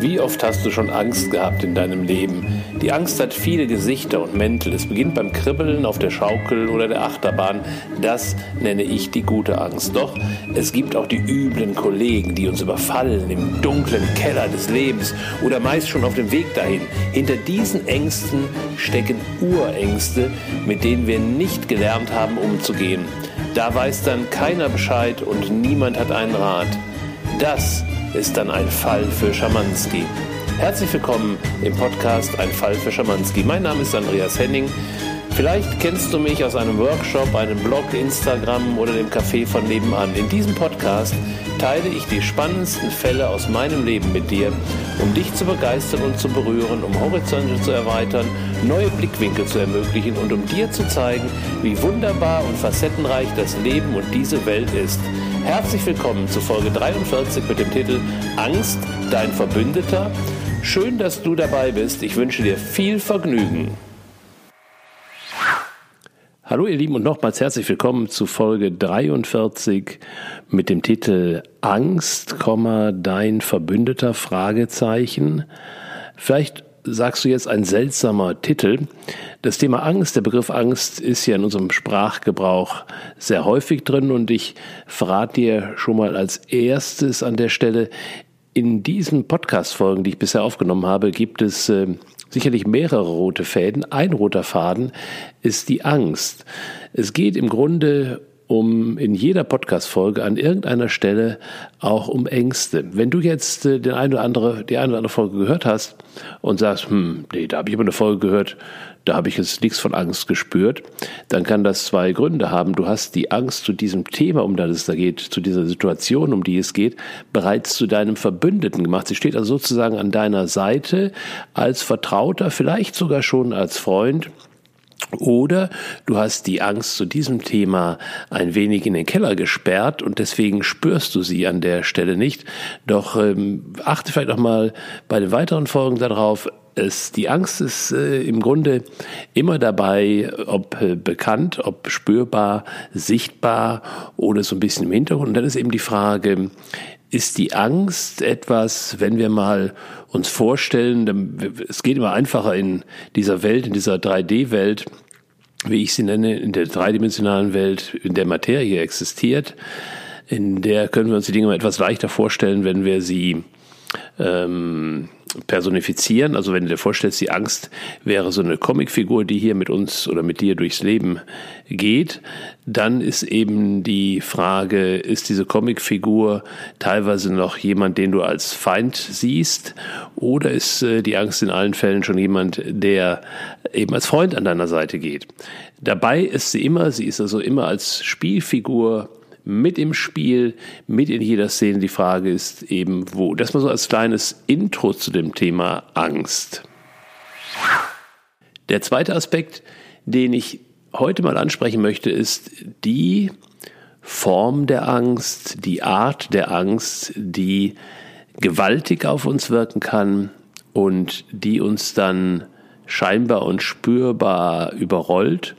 Wie oft hast du schon Angst gehabt in deinem Leben? Die Angst hat viele Gesichter und Mäntel. Es beginnt beim Kribbeln auf der Schaukel oder der Achterbahn. Das nenne ich die gute Angst. Doch es gibt auch die üblen Kollegen, die uns überfallen im dunklen Keller des Lebens oder meist schon auf dem Weg dahin. Hinter diesen Ängsten stecken Urängste, mit denen wir nicht gelernt haben umzugehen. Da weiß dann keiner Bescheid und niemand hat einen Rat. Das ist dann ein Fall für Schamanski. Herzlich willkommen im Podcast Ein Fall für Schamanski. Mein Name ist Andreas Henning. Vielleicht kennst du mich aus einem Workshop, einem Blog, Instagram oder dem Café von nebenan. In diesem Podcast teile ich die spannendsten Fälle aus meinem Leben mit dir, um dich zu begeistern und zu berühren, um Horizonte zu erweitern, neue Blickwinkel zu ermöglichen und um dir zu zeigen, wie wunderbar und facettenreich das Leben und diese Welt ist. Herzlich willkommen zu Folge 43 mit dem Titel Angst, dein Verbündeter. Schön, dass du dabei bist. Ich wünsche dir viel Vergnügen. Hallo ihr Lieben und nochmals herzlich willkommen zu Folge 43 mit dem Titel Angst, dein Verbündeter Fragezeichen. Vielleicht sagst du jetzt ein seltsamer Titel. Das Thema Angst, der Begriff Angst ist ja in unserem Sprachgebrauch sehr häufig drin und ich verrate dir schon mal als erstes an der Stelle, in diesen Podcast-Folgen, die ich bisher aufgenommen habe, gibt es äh, sicherlich mehrere rote Fäden. Ein roter Faden ist die Angst. Es geht im Grunde um in jeder Podcast-Folge an irgendeiner Stelle auch um Ängste. Wenn du jetzt äh, den eine oder andere, die eine oder andere Folge gehört hast und sagst, hm, nee, da habe ich aber eine Folge gehört, da habe ich jetzt nichts von Angst gespürt, dann kann das zwei Gründe haben. Du hast die Angst zu diesem Thema, um das es da geht, zu dieser Situation, um die es geht, bereits zu deinem Verbündeten gemacht. Sie steht also sozusagen an deiner Seite als Vertrauter, vielleicht sogar schon als Freund oder du hast die Angst zu diesem Thema ein wenig in den Keller gesperrt und deswegen spürst du sie an der Stelle nicht. Doch ähm, achte vielleicht auch mal bei den weiteren Folgen darauf. Es, die Angst ist äh, im Grunde immer dabei, ob äh, bekannt, ob spürbar, sichtbar oder so ein bisschen im Hintergrund. Und dann ist eben die Frage, ist die Angst etwas, wenn wir mal uns vorstellen, es geht immer einfacher in dieser Welt, in dieser 3D-Welt, wie ich sie nenne, in der dreidimensionalen Welt, in der Materie existiert, in der können wir uns die Dinge etwas leichter vorstellen, wenn wir sie ähm, personifizieren. Also wenn du dir vorstellst, die Angst wäre so eine Comicfigur, die hier mit uns oder mit dir durchs Leben geht, dann ist eben die Frage, ist diese Comicfigur teilweise noch jemand, den du als Feind siehst, oder ist äh, die Angst in allen Fällen schon jemand, der eben als Freund an deiner Seite geht? Dabei ist sie immer, sie ist also immer als Spielfigur mit im Spiel, mit in jeder Szene. Die Frage ist eben, wo. Das mal so als kleines Intro zu dem Thema Angst. Der zweite Aspekt, den ich heute mal ansprechen möchte, ist die Form der Angst, die Art der Angst, die gewaltig auf uns wirken kann und die uns dann scheinbar und spürbar überrollt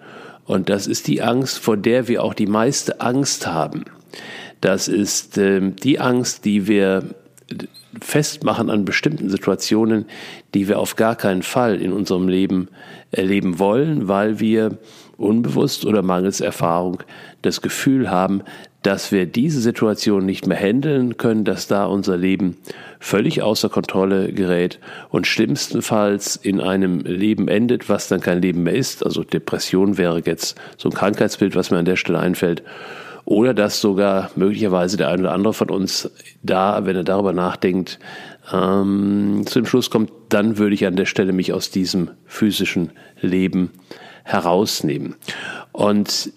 und das ist die Angst, vor der wir auch die meiste Angst haben. Das ist äh, die Angst, die wir festmachen an bestimmten Situationen, die wir auf gar keinen Fall in unserem Leben erleben wollen, weil wir unbewusst oder mangels Erfahrung das Gefühl haben, dass wir diese Situation nicht mehr handeln können, dass da unser Leben völlig außer Kontrolle gerät und schlimmstenfalls in einem Leben endet, was dann kein Leben mehr ist. Also Depression wäre jetzt so ein Krankheitsbild, was mir an der Stelle einfällt. Oder dass sogar möglicherweise der eine oder andere von uns da, wenn er darüber nachdenkt, ähm, zu dem Schluss kommt, dann würde ich an der Stelle mich aus diesem physischen Leben herausnehmen. Und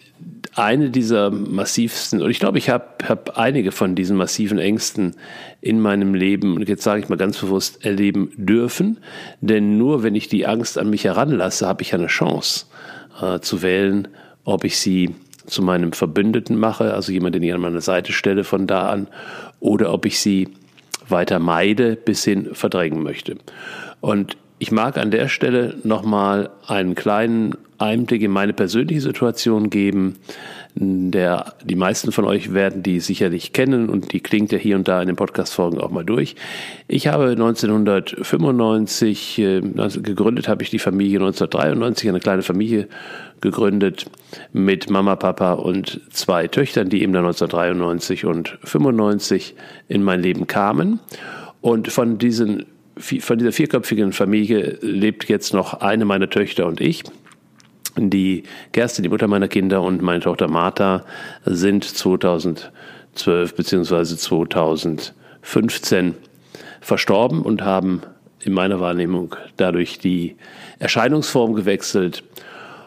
eine dieser massivsten, und ich glaube, ich habe hab einige von diesen massiven Ängsten in meinem Leben, und jetzt sage ich mal ganz bewusst, erleben dürfen. Denn nur wenn ich die Angst an mich heranlasse, habe ich eine Chance äh, zu wählen, ob ich sie zu meinem Verbündeten mache, also jemand, den ich an meine Seite stelle von da an, oder ob ich sie weiter meide bis hin verdrängen möchte. Und ich mag an der Stelle nochmal einen kleinen Einblick in meine persönliche Situation geben, Der, die meisten von euch werden die sicherlich kennen und die klingt ja hier und da in den Podcast-Folgen auch mal durch. Ich habe 1995 äh, gegründet, habe ich die Familie 1993, eine kleine Familie gegründet mit Mama, Papa und zwei Töchtern, die eben dann 1993 und 95 in mein Leben kamen. Und von diesen von dieser vierköpfigen Familie lebt jetzt noch eine meiner Töchter und ich. Die Kerstin, die Mutter meiner Kinder und meine Tochter Martha sind 2012 bzw. 2015 verstorben und haben in meiner Wahrnehmung dadurch die Erscheinungsform gewechselt.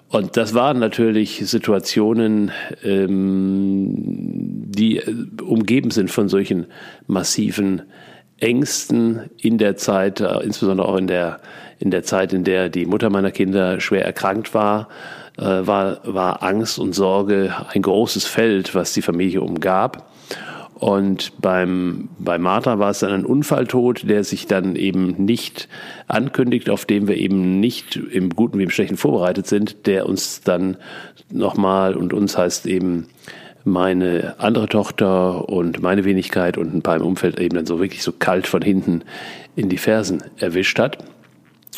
Und das waren natürlich Situationen, ähm, die umgeben sind von solchen massiven Ängsten in der Zeit, äh, insbesondere auch in der, in der Zeit, in der die Mutter meiner Kinder schwer erkrankt war, äh, war, war Angst und Sorge ein großes Feld, was die Familie umgab. Und beim, bei Martha war es dann ein Unfalltod, der sich dann eben nicht ankündigt, auf dem wir eben nicht im Guten wie im Schlechten vorbereitet sind, der uns dann nochmal und uns heißt eben meine andere Tochter und meine Wenigkeit und ein paar im Umfeld eben dann so wirklich so kalt von hinten in die Fersen erwischt hat.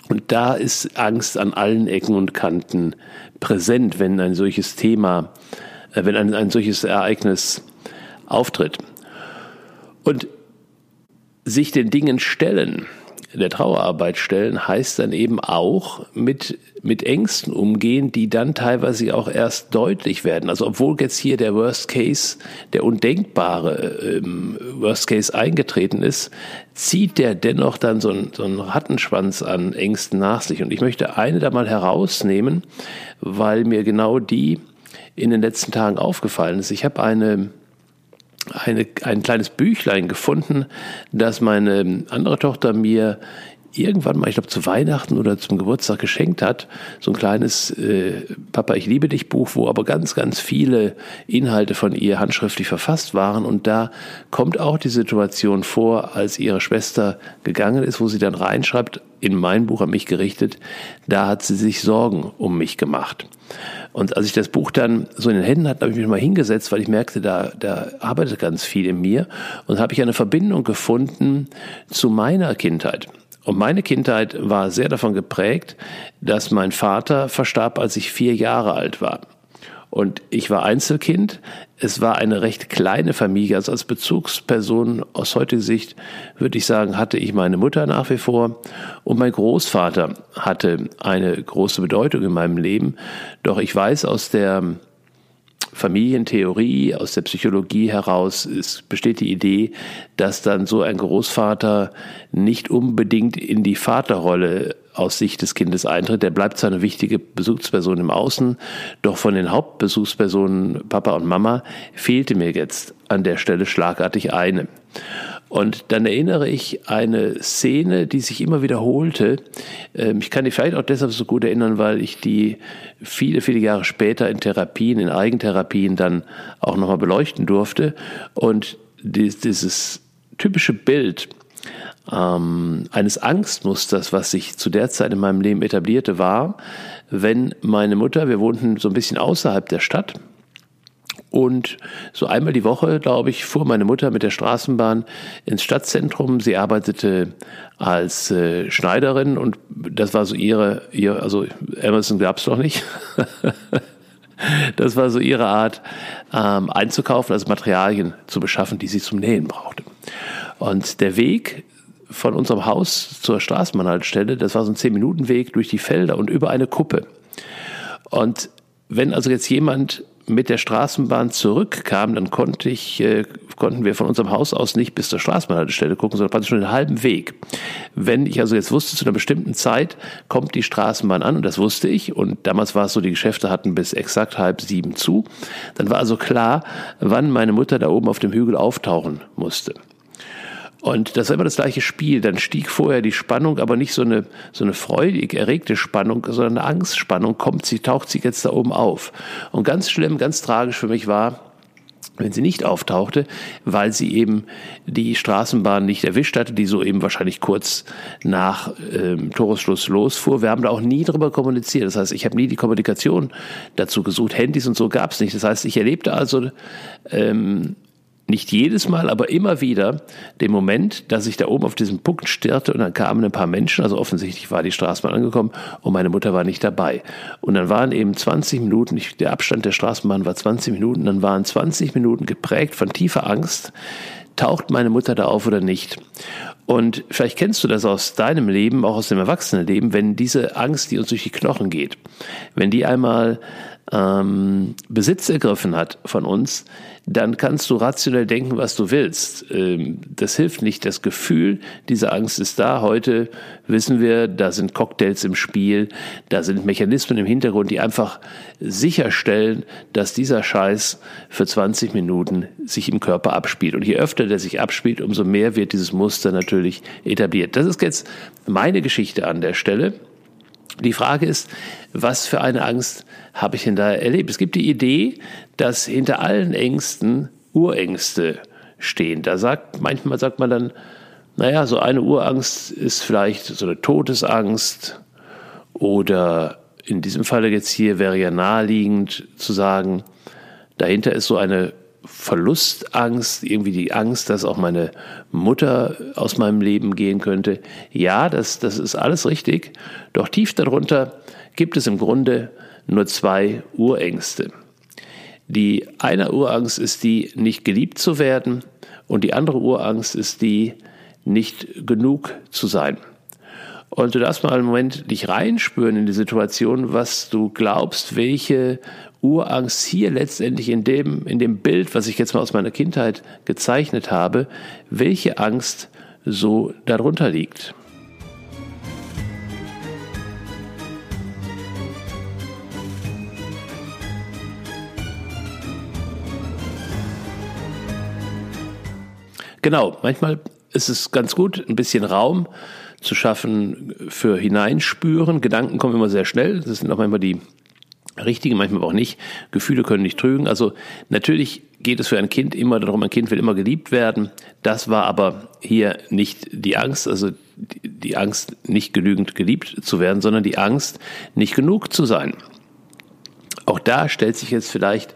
Und da ist Angst an allen Ecken und Kanten präsent, wenn ein solches Thema, äh, wenn ein, ein solches Ereignis auftritt. Und sich den Dingen stellen, der Trauerarbeit stellen, heißt dann eben auch mit, mit Ängsten umgehen, die dann teilweise auch erst deutlich werden. Also obwohl jetzt hier der Worst Case, der undenkbare ähm, Worst Case eingetreten ist, zieht der dennoch dann so, ein, so einen Rattenschwanz an Ängsten nach sich. Und ich möchte eine da mal herausnehmen, weil mir genau die in den letzten Tagen aufgefallen ist. Ich habe eine eine, ein kleines Büchlein gefunden, das meine andere Tochter mir irgendwann mal, ich glaube zu Weihnachten oder zum Geburtstag geschenkt hat, so ein kleines äh, Papa, ich liebe dich Buch, wo aber ganz, ganz viele Inhalte von ihr handschriftlich verfasst waren. Und da kommt auch die Situation vor, als ihre Schwester gegangen ist, wo sie dann reinschreibt, in mein Buch an mich gerichtet, da hat sie sich Sorgen um mich gemacht. Und als ich das Buch dann so in den Händen hatte, habe ich mich mal hingesetzt, weil ich merkte, da, da arbeitet ganz viel in mir und habe ich eine Verbindung gefunden zu meiner Kindheit. Und meine Kindheit war sehr davon geprägt, dass mein Vater verstarb, als ich vier Jahre alt war. Und ich war Einzelkind. Es war eine recht kleine Familie. Also als Bezugsperson aus heutiger Sicht würde ich sagen, hatte ich meine Mutter nach wie vor. Und mein Großvater hatte eine große Bedeutung in meinem Leben. Doch ich weiß aus der Familientheorie, aus der Psychologie heraus ist, besteht die Idee, dass dann so ein Großvater nicht unbedingt in die Vaterrolle aus Sicht des Kindes eintritt. Der bleibt zwar eine wichtige Besuchsperson im Außen, doch von den Hauptbesuchspersonen Papa und Mama fehlte mir jetzt an der Stelle schlagartig eine. Und dann erinnere ich eine Szene, die sich immer wiederholte. Ähm, ich kann die vielleicht auch deshalb so gut erinnern, weil ich die viele, viele Jahre später in Therapien, in Eigentherapien dann auch nochmal beleuchten durfte. Und dieses typische Bild ähm, eines Angstmusters, was sich zu der Zeit in meinem Leben etablierte, war, wenn meine Mutter, wir wohnten so ein bisschen außerhalb der Stadt, und so einmal die Woche, glaube ich, fuhr meine Mutter mit der Straßenbahn ins Stadtzentrum. Sie arbeitete als äh, Schneiderin und das war so ihre, ihr, also Amazon gab es doch nicht. das war so ihre Art, ähm, einzukaufen, also Materialien zu beschaffen, die sie zum Nähen brauchte. Und der Weg von unserem Haus zur Straßenbahnhaltestelle, das war so ein Zehn-Minuten-Weg durch die Felder und über eine Kuppe. Und wenn also jetzt jemand mit der Straßenbahn zurückkam, dann konnte ich, äh, konnten wir von unserem Haus aus nicht bis zur Straßenbahnhaltestelle gucken, sondern praktisch schon den halben Weg. Wenn ich also jetzt wusste, zu einer bestimmten Zeit kommt die Straßenbahn an, und das wusste ich, und damals war es so, die Geschäfte hatten bis exakt halb sieben zu, dann war also klar, wann meine Mutter da oben auf dem Hügel auftauchen musste. Und das war immer das gleiche Spiel. Dann stieg vorher die Spannung, aber nicht so eine, so eine freudig erregte Spannung, sondern eine Angstspannung. Kommt sie, taucht sie jetzt da oben auf. Und ganz schlimm, ganz tragisch für mich war, wenn sie nicht auftauchte, weil sie eben die Straßenbahn nicht erwischt hatte, die so eben wahrscheinlich kurz nach ähm, Toresschluss losfuhr. Wir haben da auch nie drüber kommuniziert. Das heißt, ich habe nie die Kommunikation dazu gesucht. Handys und so gab es nicht. Das heißt, ich erlebte also ähm, nicht jedes Mal, aber immer wieder den Moment, dass ich da oben auf diesem Punkt stirrte und dann kamen ein paar Menschen, also offensichtlich war die Straßenbahn angekommen und meine Mutter war nicht dabei. Und dann waren eben 20 Minuten, der Abstand der Straßenbahn war 20 Minuten, dann waren 20 Minuten geprägt von tiefer Angst, taucht meine Mutter da auf oder nicht. Und vielleicht kennst du das aus deinem Leben, auch aus dem Erwachsenenleben, wenn diese Angst, die uns durch die Knochen geht, wenn die einmal ähm, Besitz ergriffen hat von uns, dann kannst du rationell denken, was du willst. Ähm, das hilft nicht. Das Gefühl diese Angst ist da. Heute wissen wir, da sind Cocktails im Spiel, da sind Mechanismen im Hintergrund, die einfach sicherstellen, dass dieser Scheiß für 20 Minuten sich im Körper abspielt. Und je öfter der sich abspielt, umso mehr wird dieses Muster natürlich etabliert. Das ist jetzt meine Geschichte an der Stelle. Die Frage ist, was für eine Angst habe ich denn da erlebt? Es gibt die Idee, dass hinter allen Ängsten Urängste stehen. Da sagt, manchmal sagt man dann, naja, so eine Urangst ist vielleicht so eine Todesangst oder in diesem Falle jetzt hier wäre ja naheliegend zu sagen, dahinter ist so eine Verlustangst, irgendwie die Angst, dass auch meine Mutter aus meinem Leben gehen könnte. Ja, das, das ist alles richtig. Doch tief darunter gibt es im Grunde nur zwei Urängste. Die eine Urangst ist die, nicht geliebt zu werden und die andere Urangst ist die, nicht genug zu sein. Und du darfst mal einen Moment dich reinspüren in die Situation, was du glaubst, welche Urangst hier letztendlich in dem, in dem Bild, was ich jetzt mal aus meiner Kindheit gezeichnet habe, welche Angst so darunter liegt. Genau, manchmal ist es ganz gut, ein bisschen Raum zu schaffen für Hineinspüren. Gedanken kommen immer sehr schnell. Das sind auch manchmal die richtigen, manchmal auch nicht. Gefühle können nicht trügen. Also natürlich geht es für ein Kind immer darum, ein Kind will immer geliebt werden. Das war aber hier nicht die Angst, also die Angst, nicht genügend geliebt zu werden, sondern die Angst, nicht genug zu sein. Auch da stellt sich jetzt vielleicht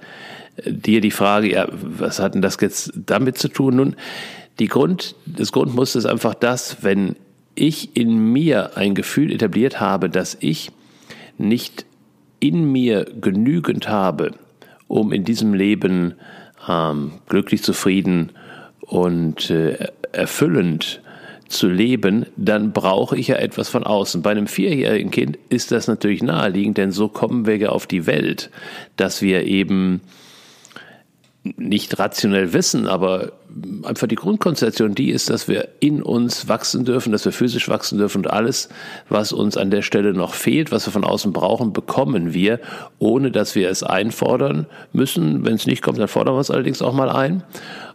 äh, dir die Frage, ja, was hat denn das jetzt damit zu tun? Nun, die Grund, das Grundmuster ist einfach das, wenn ich in mir ein Gefühl etabliert habe, dass ich nicht in mir genügend habe, um in diesem Leben ähm, glücklich, zufrieden und äh, erfüllend zu leben, dann brauche ich ja etwas von außen. Bei einem vierjährigen Kind ist das natürlich naheliegend, denn so kommen wir ja auf die Welt, dass wir eben nicht rationell wissen, aber einfach die Grundkonstellation die ist, dass wir in uns wachsen dürfen, dass wir physisch wachsen dürfen und alles, was uns an der Stelle noch fehlt, was wir von außen brauchen, bekommen wir, ohne dass wir es einfordern müssen. Wenn es nicht kommt, dann fordern wir es allerdings auch mal ein.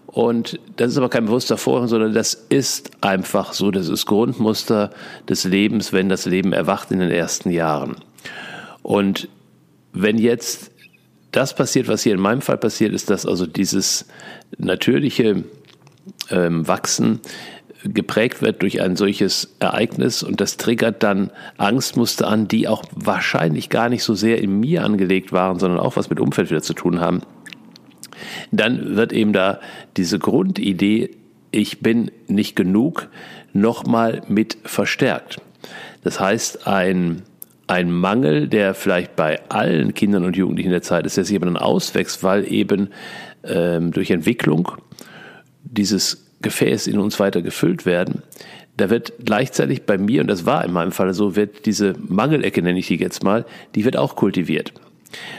Und das ist aber kein bewusster Vorgang, sondern das ist einfach so. Das ist Grundmuster des Lebens, wenn das Leben erwacht in den ersten Jahren. Und wenn jetzt das passiert, was hier in meinem Fall passiert, ist, dass also dieses natürliche ähm, Wachsen geprägt wird durch ein solches Ereignis und das triggert dann Angstmuster an, die auch wahrscheinlich gar nicht so sehr in mir angelegt waren, sondern auch was mit Umfeld wieder zu tun haben. Dann wird eben da diese Grundidee, ich bin nicht genug, nochmal mit verstärkt. Das heißt, ein ein Mangel, der vielleicht bei allen Kindern und Jugendlichen der Zeit ist, der sich aber dann auswächst, weil eben ähm, durch Entwicklung dieses Gefäß in uns weiter gefüllt werden. Da wird gleichzeitig bei mir, und das war in meinem Fall so, wird diese Mangelecke, nenne ich die jetzt mal, die wird auch kultiviert.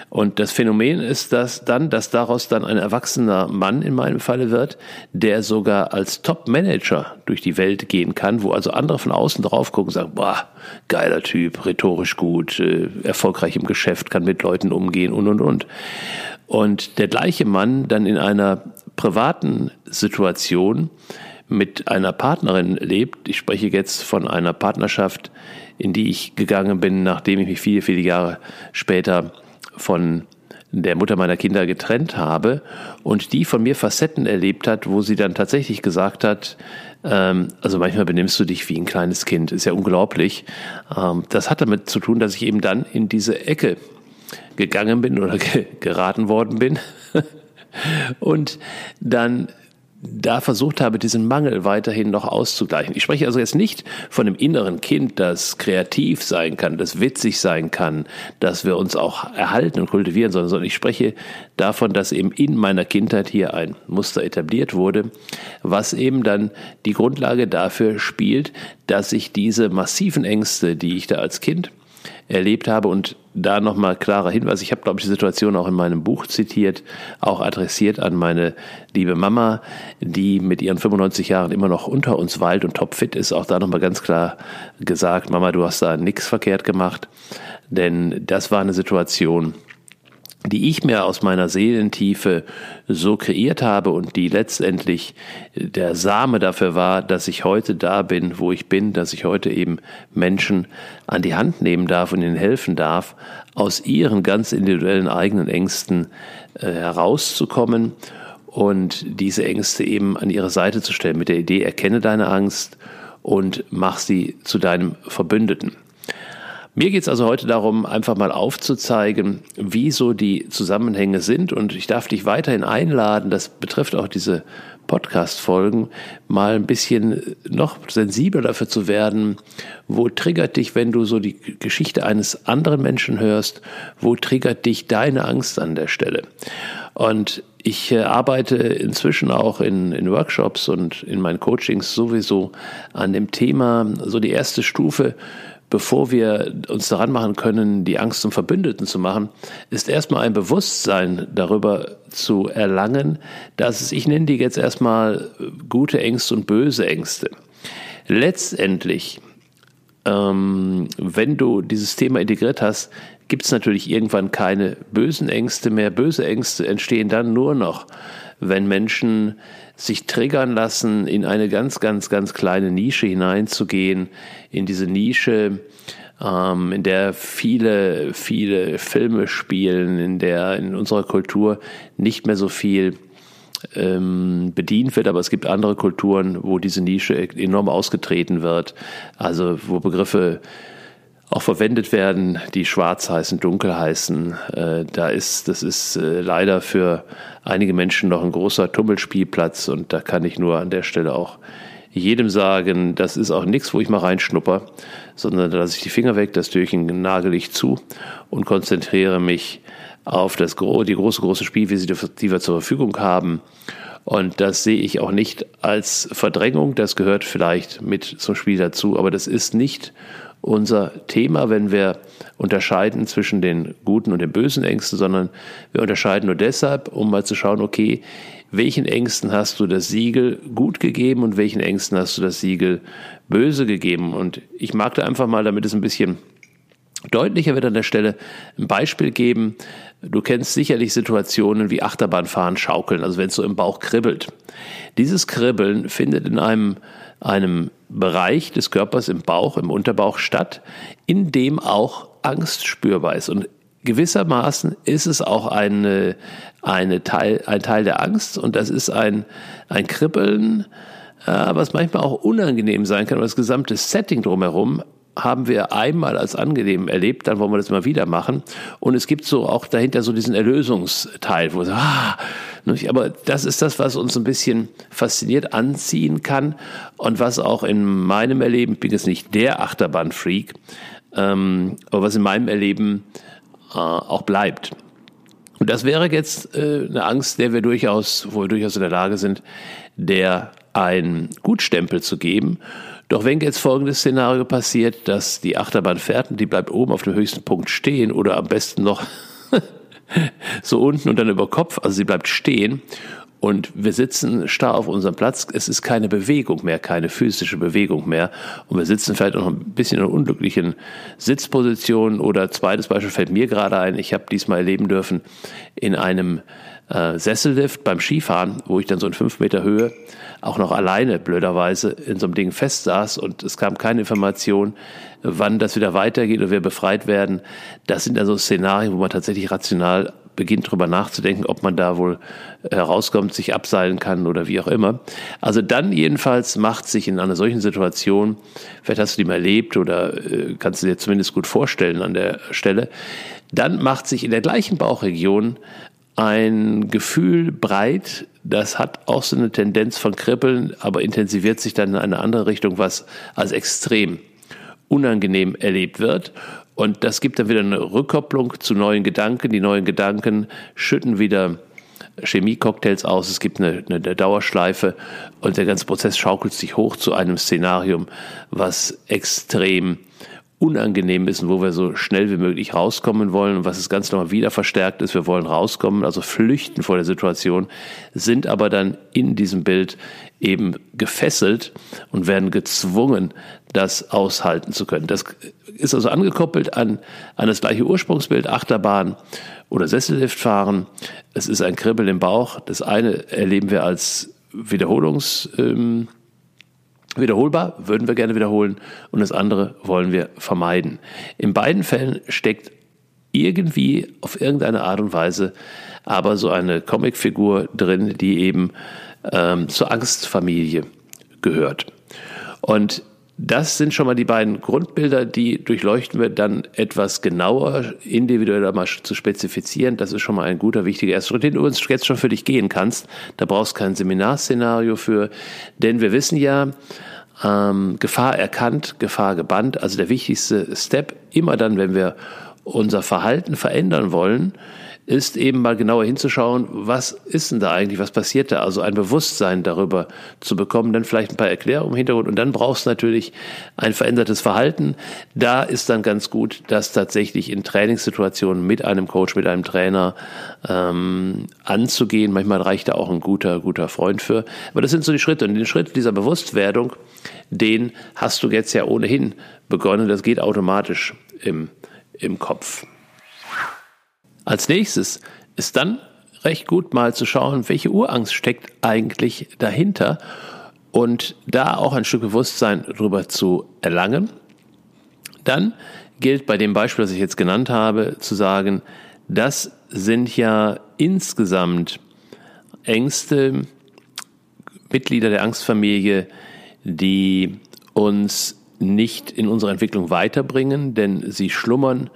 Und das Phänomen ist dass dann, dass daraus dann ein erwachsener Mann in meinem Falle wird, der sogar als Top-Manager durch die Welt gehen kann, wo also andere von außen drauf gucken und sagen, boah, geiler Typ, rhetorisch gut, äh, erfolgreich im Geschäft, kann mit Leuten umgehen und, und, und. Und der gleiche Mann dann in einer privaten Situation mit einer Partnerin lebt. Ich spreche jetzt von einer Partnerschaft, in die ich gegangen bin, nachdem ich mich viele, viele Jahre später von der Mutter meiner Kinder getrennt habe und die von mir Facetten erlebt hat, wo sie dann tatsächlich gesagt hat, ähm, also manchmal benimmst du dich wie ein kleines Kind, ist ja unglaublich. Ähm, das hat damit zu tun, dass ich eben dann in diese Ecke gegangen bin oder geraten worden bin und dann da versucht habe, diesen Mangel weiterhin noch auszugleichen. Ich spreche also jetzt nicht von einem inneren Kind, das kreativ sein kann, das witzig sein kann, dass wir uns auch erhalten und kultivieren sollen, sondern ich spreche davon, dass eben in meiner Kindheit hier ein Muster etabliert wurde, was eben dann die Grundlage dafür spielt, dass ich diese massiven Ängste, die ich da als Kind erlebt habe und da nochmal klarer Hinweis. Ich habe, glaube ich, die Situation auch in meinem Buch zitiert, auch adressiert an meine liebe Mama, die mit ihren 95 Jahren immer noch unter uns weilt und topfit ist. Auch da nochmal ganz klar gesagt, Mama, du hast da nichts verkehrt gemacht. Denn das war eine Situation, die ich mir aus meiner Seelentiefe so kreiert habe und die letztendlich der Same dafür war, dass ich heute da bin, wo ich bin, dass ich heute eben Menschen an die Hand nehmen darf und ihnen helfen darf, aus ihren ganz individuellen eigenen Ängsten äh, herauszukommen und diese Ängste eben an ihre Seite zu stellen mit der Idee, erkenne deine Angst und mach sie zu deinem Verbündeten. Mir geht es also heute darum, einfach mal aufzuzeigen, wie so die Zusammenhänge sind. Und ich darf dich weiterhin einladen, das betrifft auch diese Podcast-Folgen, mal ein bisschen noch sensibler dafür zu werden, wo triggert dich, wenn du so die Geschichte eines anderen Menschen hörst, wo triggert dich deine Angst an der Stelle. Und ich äh, arbeite inzwischen auch in, in Workshops und in meinen Coachings sowieso an dem Thema, so die erste Stufe, bevor wir uns daran machen können, die Angst zum Verbündeten zu machen, ist erstmal ein Bewusstsein darüber zu erlangen, dass es, ich nenne die jetzt erstmal gute Ängste und böse Ängste. Letztendlich, ähm, wenn du dieses Thema integriert hast, gibt es natürlich irgendwann keine bösen Ängste mehr. Böse Ängste entstehen dann nur noch, wenn Menschen sich triggern lassen, in eine ganz, ganz, ganz kleine Nische hineinzugehen, in diese Nische, ähm, in der viele, viele Filme spielen, in der in unserer Kultur nicht mehr so viel ähm, bedient wird, aber es gibt andere Kulturen, wo diese Nische enorm ausgetreten wird, also wo Begriffe auch verwendet werden, die schwarz heißen, dunkel heißen. Äh, da ist, das ist äh, leider für einige Menschen noch ein großer Tummelspielplatz und da kann ich nur an der Stelle auch jedem sagen, das ist auch nichts, wo ich mal reinschnupper, sondern da lasse ich die Finger weg, das Türchen nagel ich zu und konzentriere mich auf das die große, große Spielwiese, die wir zur Verfügung haben. Und das sehe ich auch nicht als Verdrängung, das gehört vielleicht mit zum Spiel dazu, aber das ist nicht unser Thema, wenn wir unterscheiden zwischen den guten und den bösen Ängsten, sondern wir unterscheiden nur deshalb, um mal zu schauen, okay, welchen Ängsten hast du das Siegel gut gegeben und welchen Ängsten hast du das Siegel böse gegeben. Und ich mag da einfach mal, damit es ein bisschen deutlicher wird an der Stelle, ein Beispiel geben. Du kennst sicherlich Situationen wie Achterbahnfahren, Schaukeln, also wenn es so im Bauch kribbelt. Dieses Kribbeln findet in einem einem Bereich des Körpers im Bauch, im Unterbauch statt, in dem auch Angst spürbar ist. Und gewissermaßen ist es auch eine, eine Teil, ein Teil der Angst und das ist ein, ein Kribbeln, äh, was manchmal auch unangenehm sein kann. Und das gesamte Setting drumherum haben wir einmal als angenehm erlebt, dann wollen wir das immer wieder machen. Und es gibt so auch dahinter so diesen Erlösungsteil, wo so, ah, aber das ist das, was uns ein bisschen fasziniert, anziehen kann und was auch in meinem Erleben, ich bin jetzt nicht der Achterbahnfreak, ähm, aber was in meinem Erleben äh, auch bleibt. Und das wäre jetzt äh, eine Angst, der wir durchaus, wo wir durchaus in der Lage sind, der einen Gutstempel zu geben doch wenn jetzt folgendes Szenario passiert, dass die Achterbahn fährt und die bleibt oben auf dem höchsten Punkt stehen oder am besten noch so unten und dann über Kopf, also sie bleibt stehen und wir sitzen starr auf unserem Platz. Es ist keine Bewegung mehr, keine physische Bewegung mehr. Und wir sitzen vielleicht noch ein bisschen in einer unglücklichen Sitzposition. Oder zweites Beispiel fällt mir gerade ein. Ich habe diesmal erleben dürfen in einem äh, Sessellift beim Skifahren, wo ich dann so in fünf Meter Höhe auch noch alleine blöderweise in so einem Ding festsaß und es kam keine Information, wann das wieder weitergeht oder wir befreit werden. Das sind also Szenarien, wo man tatsächlich rational beginnt darüber nachzudenken, ob man da wohl herauskommt, sich abseilen kann oder wie auch immer. Also dann jedenfalls macht sich in einer solchen Situation, vielleicht hast du die mal erlebt oder äh, kannst du dir zumindest gut vorstellen an der Stelle, dann macht sich in der gleichen Bauchregion ein Gefühl breit, das hat auch so eine Tendenz von Kribbeln, aber intensiviert sich dann in eine andere Richtung, was als extrem unangenehm erlebt wird. Und das gibt dann wieder eine Rückkopplung zu neuen Gedanken. Die neuen Gedanken schütten wieder Chemiecocktails aus, es gibt eine, eine, Dauerschleife und der ganze Prozess schaukelt sich hoch zu einem Szenarium, was extrem unangenehm ist und wo wir so schnell wie möglich rauskommen wollen und was es ganz nochmal wieder verstärkt ist, wir wollen rauskommen, also flüchten vor der Situation, sind aber dann in diesem Bild eben gefesselt und werden gezwungen, das aushalten zu können. Das ist also angekoppelt an, an das gleiche Ursprungsbild, Achterbahn oder Sesselliftfahren. Es ist ein Kribbeln im Bauch. Das eine erleben wir als Wiederholungs, ähm, wiederholbar, würden wir gerne wiederholen und das andere wollen wir vermeiden. In beiden Fällen steckt irgendwie auf irgendeine Art und Weise aber so eine Comicfigur drin, die eben ähm, zur Angstfamilie gehört. Und das sind schon mal die beiden Grundbilder, die durchleuchten wir dann etwas genauer, individueller mal zu spezifizieren. Das ist schon mal ein guter, wichtiger erster Schritt, den du uns jetzt schon für dich gehen kannst. Da brauchst du kein Seminarszenario für, denn wir wissen ja, ähm, Gefahr erkannt, Gefahr gebannt. Also der wichtigste Step, immer dann, wenn wir unser Verhalten verändern wollen, ist eben mal genauer hinzuschauen, was ist denn da eigentlich, was passiert da? Also ein Bewusstsein darüber zu bekommen, dann vielleicht ein paar Erklärungen im Hintergrund und dann brauchst du natürlich ein verändertes Verhalten. Da ist dann ganz gut, das tatsächlich in Trainingssituationen mit einem Coach, mit einem Trainer ähm, anzugehen. Manchmal reicht da auch ein guter, guter Freund für. Aber das sind so die Schritte. Und den Schritt dieser Bewusstwerdung, den hast du jetzt ja ohnehin begonnen. Das geht automatisch im, im Kopf. Als nächstes ist dann recht gut mal zu schauen, welche Urangst steckt eigentlich dahinter und da auch ein Stück Bewusstsein darüber zu erlangen. Dann gilt bei dem Beispiel, das ich jetzt genannt habe, zu sagen, das sind ja insgesamt Ängste, Mitglieder der Angstfamilie, die uns nicht in unserer Entwicklung weiterbringen, denn sie schlummern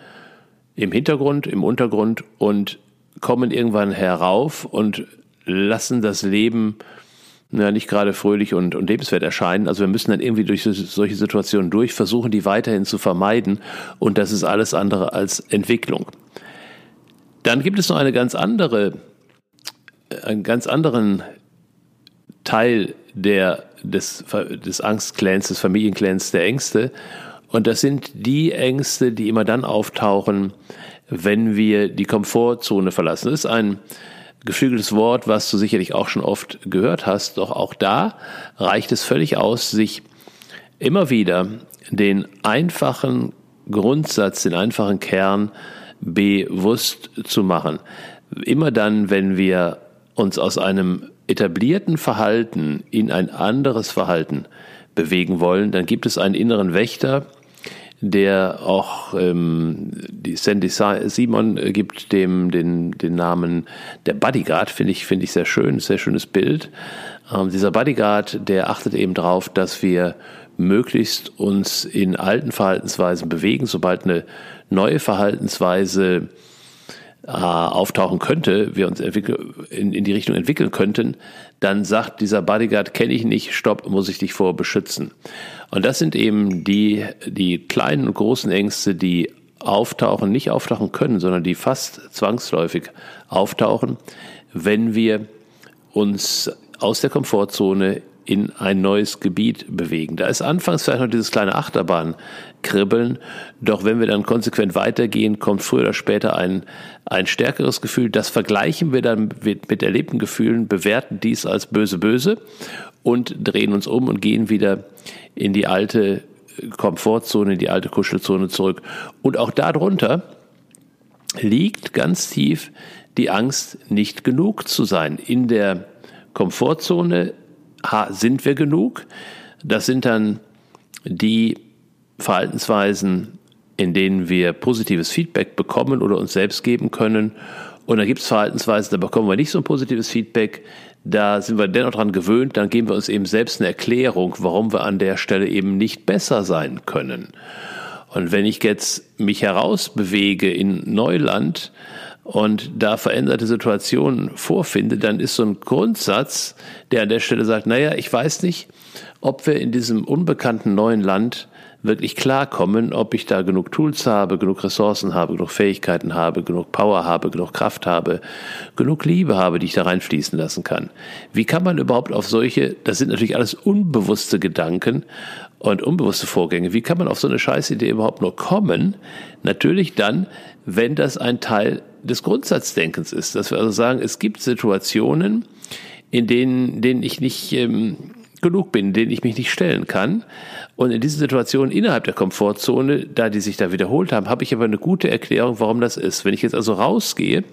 im Hintergrund, im Untergrund und kommen irgendwann herauf und lassen das Leben ja, nicht gerade fröhlich und, und lebenswert erscheinen. Also wir müssen dann irgendwie durch solche Situationen durch, versuchen die weiterhin zu vermeiden und das ist alles andere als Entwicklung. Dann gibt es noch eine ganz andere, einen ganz anderen Teil der, des, des Angstclans, des Familienclans der Ängste und das sind die Ängste, die immer dann auftauchen, wenn wir die Komfortzone verlassen. Das ist ein geflügeltes Wort, was du sicherlich auch schon oft gehört hast. Doch auch da reicht es völlig aus, sich immer wieder den einfachen Grundsatz, den einfachen Kern bewusst zu machen. Immer dann, wenn wir uns aus einem etablierten Verhalten in ein anderes Verhalten bewegen wollen, dann gibt es einen inneren Wächter, der auch ähm, die Sandy Simon gibt dem den, den Namen der Bodyguard, finde ich, finde ich sehr schön, sehr schönes Bild. Ähm, dieser Bodyguard, der achtet eben darauf, dass wir möglichst uns in alten Verhaltensweisen bewegen, sobald eine neue Verhaltensweise äh, auftauchen könnte, wir uns in, in die Richtung entwickeln könnten, dann sagt dieser Bodyguard, kenne ich nicht, stopp, muss ich dich vor beschützen. Und das sind eben die, die kleinen und großen Ängste, die auftauchen, nicht auftauchen können, sondern die fast zwangsläufig auftauchen, wenn wir uns aus der Komfortzone in ein neues Gebiet bewegen. Da ist anfangs vielleicht noch dieses kleine Achterbahn-Kribbeln, doch wenn wir dann konsequent weitergehen, kommt früher oder später ein, ein stärkeres Gefühl. Das vergleichen wir dann mit, mit erlebten Gefühlen, bewerten dies als böse, böse und drehen uns um und gehen wieder in die alte Komfortzone, in die alte Kuschelzone zurück. Und auch darunter liegt ganz tief die Angst, nicht genug zu sein. In der Komfortzone sind wir genug? Das sind dann die Verhaltensweisen in denen wir positives Feedback bekommen oder uns selbst geben können. Und dann gibt es Verhaltensweisen, da bekommen wir nicht so ein positives Feedback. Da sind wir dennoch dran gewöhnt, dann geben wir uns eben selbst eine Erklärung, warum wir an der Stelle eben nicht besser sein können. Und wenn ich jetzt mich herausbewege in Neuland und da veränderte Situationen vorfinde, dann ist so ein Grundsatz, der an der Stelle sagt, naja, ich weiß nicht, ob wir in diesem unbekannten neuen Land wirklich klarkommen, ob ich da genug Tools habe, genug Ressourcen habe, genug Fähigkeiten habe, genug Power habe, genug Kraft habe, genug Liebe habe, die ich da reinfließen lassen kann. Wie kann man überhaupt auf solche, das sind natürlich alles unbewusste Gedanken und unbewusste Vorgänge, wie kann man auf so eine Scheißidee überhaupt nur kommen? Natürlich dann, wenn das ein Teil des Grundsatzdenkens ist, dass wir also sagen, es gibt Situationen, in denen, denen ich nicht ähm, genug bin, denen ich mich nicht stellen kann. Und in diesen Situationen innerhalb der Komfortzone, da die sich da wiederholt haben, habe ich aber eine gute Erklärung, warum das ist. Wenn ich jetzt also rausgehe,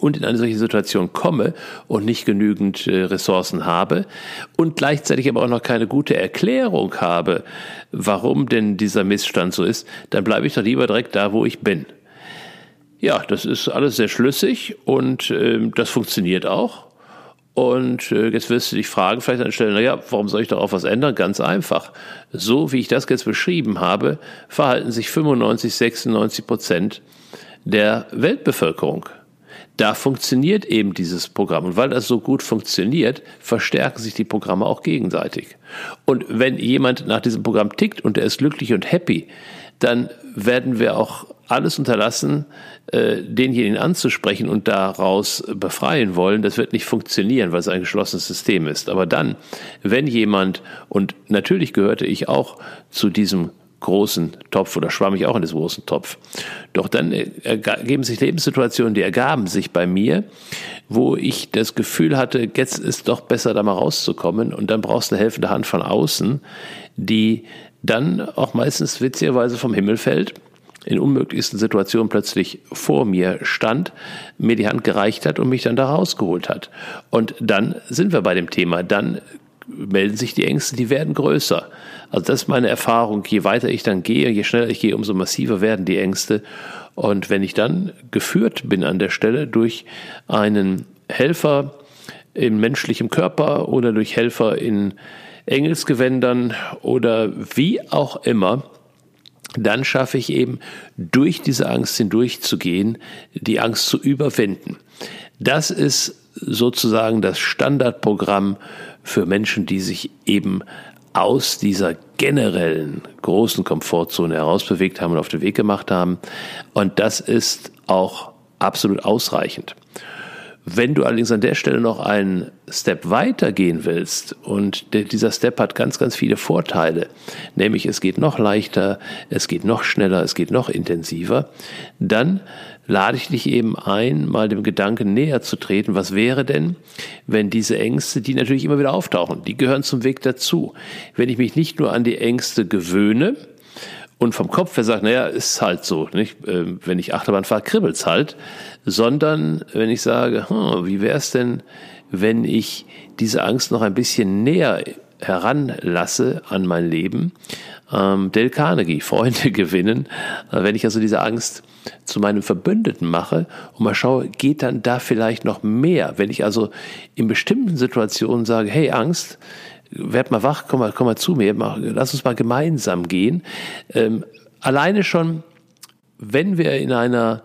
und in eine solche Situation komme und nicht genügend äh, Ressourcen habe und gleichzeitig aber auch noch keine gute Erklärung habe, warum denn dieser Missstand so ist, dann bleibe ich doch lieber direkt da, wo ich bin. Ja, das ist alles sehr schlüssig und äh, das funktioniert auch. Und äh, jetzt wirst du dich fragen, vielleicht anstellen, naja, warum soll ich darauf was ändern? Ganz einfach. So wie ich das jetzt beschrieben habe, verhalten sich 95, 96 Prozent der Weltbevölkerung. Da funktioniert eben dieses Programm. Und weil das so gut funktioniert, verstärken sich die Programme auch gegenseitig. Und wenn jemand nach diesem Programm tickt und er ist glücklich und happy, dann werden wir auch alles unterlassen, äh, denjenigen anzusprechen und daraus befreien wollen, das wird nicht funktionieren, weil es ein geschlossenes System ist. Aber dann, wenn jemand, und natürlich gehörte ich auch zu diesem großen Topf oder schwamm ich auch in diesem großen Topf. Doch dann ergeben sich Lebenssituationen, die ergaben sich bei mir, wo ich das Gefühl hatte, jetzt ist doch besser, da mal rauszukommen und dann brauchst du eine helfende Hand von außen, die dann auch meistens witzigerweise vom Himmel fällt in unmöglichsten Situationen plötzlich vor mir stand, mir die Hand gereicht hat und mich dann da rausgeholt hat. Und dann sind wir bei dem Thema. Dann melden sich die Ängste, die werden größer. Also das ist meine Erfahrung. Je weiter ich dann gehe, je schneller ich gehe, umso massiver werden die Ängste. Und wenn ich dann geführt bin an der Stelle durch einen Helfer im menschlichen Körper oder durch Helfer in Engelsgewändern oder wie auch immer, dann schaffe ich eben durch diese Angst hindurchzugehen, die Angst zu überwinden. Das ist sozusagen das Standardprogramm für Menschen, die sich eben aus dieser generellen großen Komfortzone herausbewegt haben und auf den Weg gemacht haben. Und das ist auch absolut ausreichend. Wenn du allerdings an der Stelle noch einen Step weiter gehen willst und dieser Step hat ganz, ganz viele Vorteile, nämlich es geht noch leichter, es geht noch schneller, es geht noch intensiver, dann lade ich dich eben ein, mal dem Gedanken näher zu treten, was wäre denn, wenn diese Ängste, die natürlich immer wieder auftauchen, die gehören zum Weg dazu, wenn ich mich nicht nur an die Ängste gewöhne, und vom Kopf her sagt, naja, ist halt so, nicht? Ähm, wenn ich Achterbahn fahre, kribbelt's halt, sondern wenn ich sage, hm, wie wäre es denn, wenn ich diese Angst noch ein bisschen näher heranlasse an mein Leben. Ähm, Dale Carnegie, Freunde gewinnen. Äh, wenn ich also diese Angst zu meinem Verbündeten mache und mal schaue, geht dann da vielleicht noch mehr? Wenn ich also in bestimmten Situationen sage, hey Angst, werd mal wach, komm mal, komm mal zu mir, lass uns mal gemeinsam gehen. Ähm, alleine schon, wenn wir in einer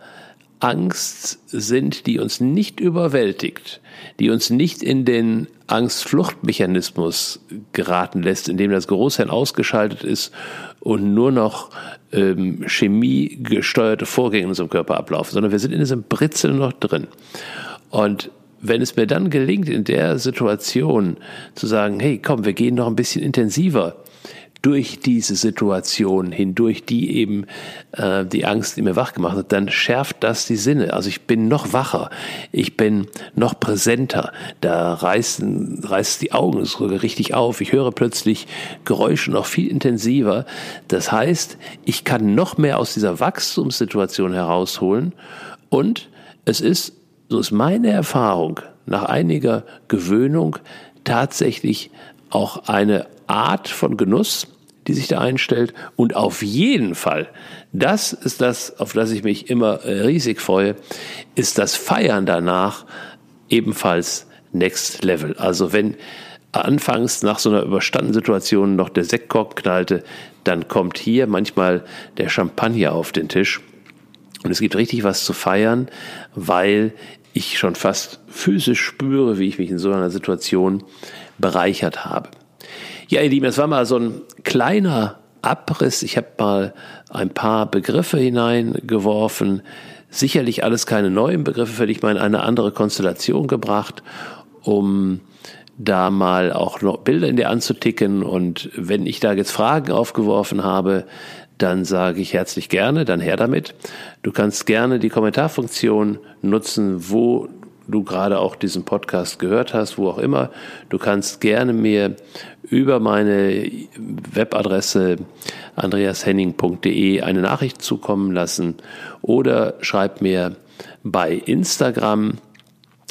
Angst sind, die uns nicht überwältigt, die uns nicht in den Angstfluchtmechanismus geraten lässt, in dem das Großhirn ausgeschaltet ist und nur noch ähm, chemiegesteuerte Vorgänge in unserem Körper ablaufen, sondern wir sind in diesem Britzeln noch drin. Und wenn es mir dann gelingt, in der Situation zu sagen, hey, komm, wir gehen noch ein bisschen intensiver durch diese Situation hindurch, die eben äh, die Angst in mir wach gemacht hat, dann schärft das die Sinne. Also ich bin noch wacher, ich bin noch präsenter. Da reißen, reißt die Augen sogar richtig auf. Ich höre plötzlich Geräusche noch viel intensiver. Das heißt, ich kann noch mehr aus dieser Wachstumssituation herausholen und es ist so ist meine Erfahrung nach einiger Gewöhnung tatsächlich auch eine Art von Genuss, die sich da einstellt. Und auf jeden Fall, das ist das, auf das ich mich immer äh, riesig freue, ist das Feiern danach ebenfalls Next Level. Also wenn anfangs nach so einer überstandenen Situation noch der Sektkork knallte, dann kommt hier manchmal der Champagner auf den Tisch. Und es gibt richtig was zu feiern, weil ich schon fast physisch spüre, wie ich mich in so einer Situation bereichert habe. Ja, ihr Lieben, das war mal so ein kleiner Abriss. Ich habe mal ein paar Begriffe hineingeworfen. Sicherlich alles keine neuen Begriffe, ich mal in eine andere Konstellation gebracht, um da mal auch noch Bilder in dir anzuticken. Und wenn ich da jetzt Fragen aufgeworfen habe, dann sage ich herzlich gerne, dann her damit. Du kannst gerne die Kommentarfunktion nutzen, wo du gerade auch diesen Podcast gehört hast, wo auch immer. Du kannst gerne mir über meine Webadresse andreashenning.de eine Nachricht zukommen lassen oder schreib mir bei Instagram.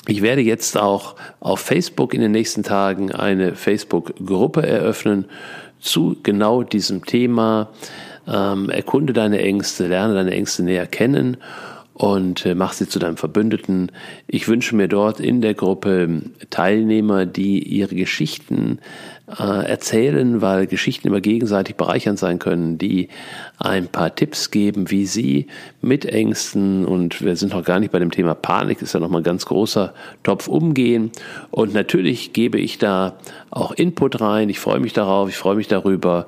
Ich werde jetzt auch auf Facebook in den nächsten Tagen eine Facebook-Gruppe eröffnen zu genau diesem Thema. Ähm, erkunde deine Ängste, lerne deine Ängste näher kennen und äh, mach sie zu deinem Verbündeten. Ich wünsche mir dort in der Gruppe Teilnehmer, die ihre Geschichten äh, erzählen, weil Geschichten immer gegenseitig bereichernd sein können, die ein paar Tipps geben, wie sie mit Ängsten und wir sind noch gar nicht bei dem Thema Panik, ist ja nochmal ein ganz großer Topf umgehen. Und natürlich gebe ich da auch Input rein. Ich freue mich darauf, ich freue mich darüber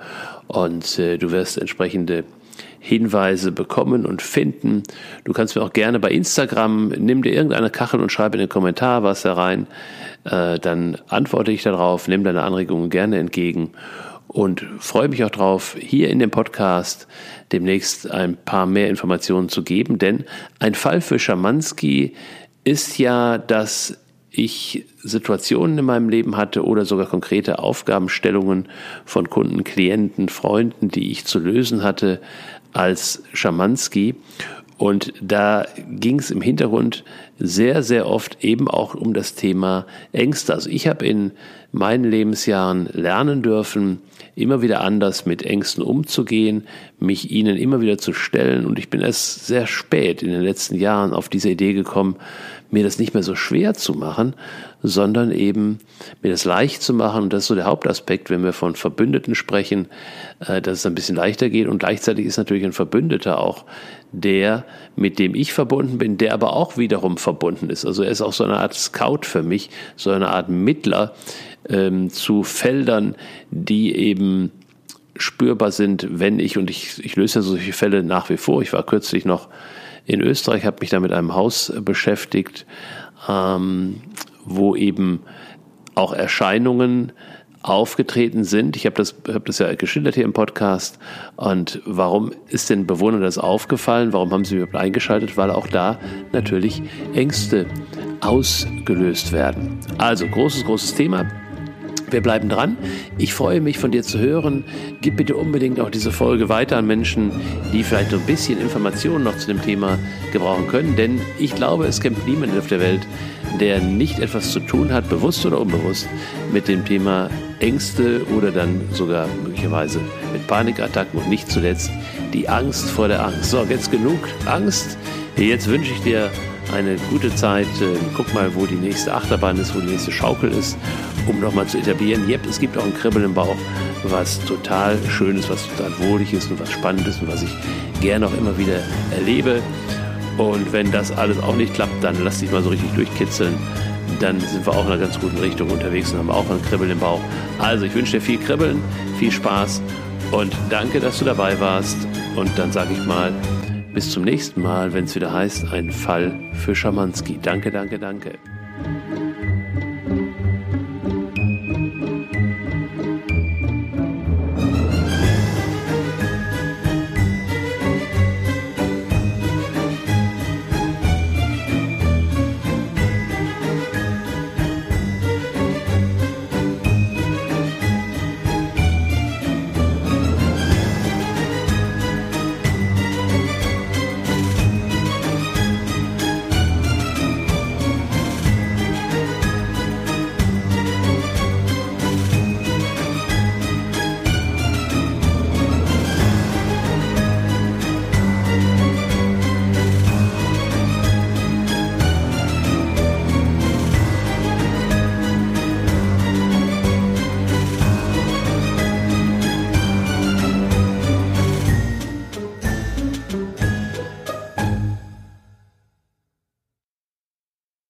und äh, du wirst entsprechende Hinweise bekommen und finden. Du kannst mir auch gerne bei Instagram, nimm dir irgendeine Kachel und schreib in den Kommentar was herein. Äh, dann antworte ich darauf, nimm deine Anregungen gerne entgegen und freue mich auch darauf, hier in dem Podcast demnächst ein paar mehr Informationen zu geben, denn ein Fall für Schamanski ist ja, dass ich Situationen in meinem Leben hatte oder sogar konkrete Aufgabenstellungen von Kunden, Klienten, Freunden, die ich zu lösen hatte als Schamanski. Und da ging es im Hintergrund sehr, sehr oft eben auch um das Thema Ängste. Also ich habe in meinen Lebensjahren lernen dürfen, immer wieder anders mit Ängsten umzugehen, mich ihnen immer wieder zu stellen. Und ich bin erst sehr spät in den letzten Jahren auf diese Idee gekommen, mir das nicht mehr so schwer zu machen, sondern eben mir das leicht zu machen. Und das ist so der Hauptaspekt, wenn wir von Verbündeten sprechen, äh, dass es ein bisschen leichter geht. Und gleichzeitig ist natürlich ein Verbündeter auch der, mit dem ich verbunden bin, der aber auch wiederum verbunden ist. Also er ist auch so eine Art Scout für mich, so eine Art Mittler ähm, zu Feldern, die eben spürbar sind, wenn ich, und ich, ich löse ja solche Fälle nach wie vor. Ich war kürzlich noch in Österreich, habe mich da mit einem Haus beschäftigt, ähm, wo eben auch Erscheinungen aufgetreten sind. Ich habe das, hab das ja geschildert hier im Podcast. Und warum ist den Bewohnern das aufgefallen? Warum haben sie überhaupt eingeschaltet? Weil auch da natürlich Ängste ausgelöst werden. Also großes, großes Thema. Wir bleiben dran. Ich freue mich von dir zu hören. Gib bitte unbedingt auch diese Folge weiter an Menschen, die vielleicht so ein bisschen Informationen noch zu dem Thema gebrauchen können. Denn ich glaube, es kennt niemand auf der Welt, der nicht etwas zu tun hat, bewusst oder unbewusst, mit dem Thema Ängste oder dann sogar möglicherweise mit Panikattacken und nicht zuletzt die Angst vor der Angst. So, jetzt genug Angst. Jetzt wünsche ich dir eine gute Zeit. Äh, guck mal, wo die nächste Achterbahn ist, wo die nächste Schaukel ist, um nochmal zu etablieren. Yep, es gibt auch ein Kribbeln im Bauch, was total schön ist, was total wohlig ist und was spannend ist und was ich gerne auch immer wieder erlebe. Und wenn das alles auch nicht klappt, dann lass dich mal so richtig durchkitzeln. Dann sind wir auch in einer ganz guten Richtung unterwegs und haben auch ein Kribbeln im Bauch. Also ich wünsche dir viel Kribbeln, viel Spaß und danke, dass du dabei warst. Und dann sage ich mal, bis zum nächsten Mal, wenn es wieder heißt, ein Fall für Schamanski. Danke, danke, danke.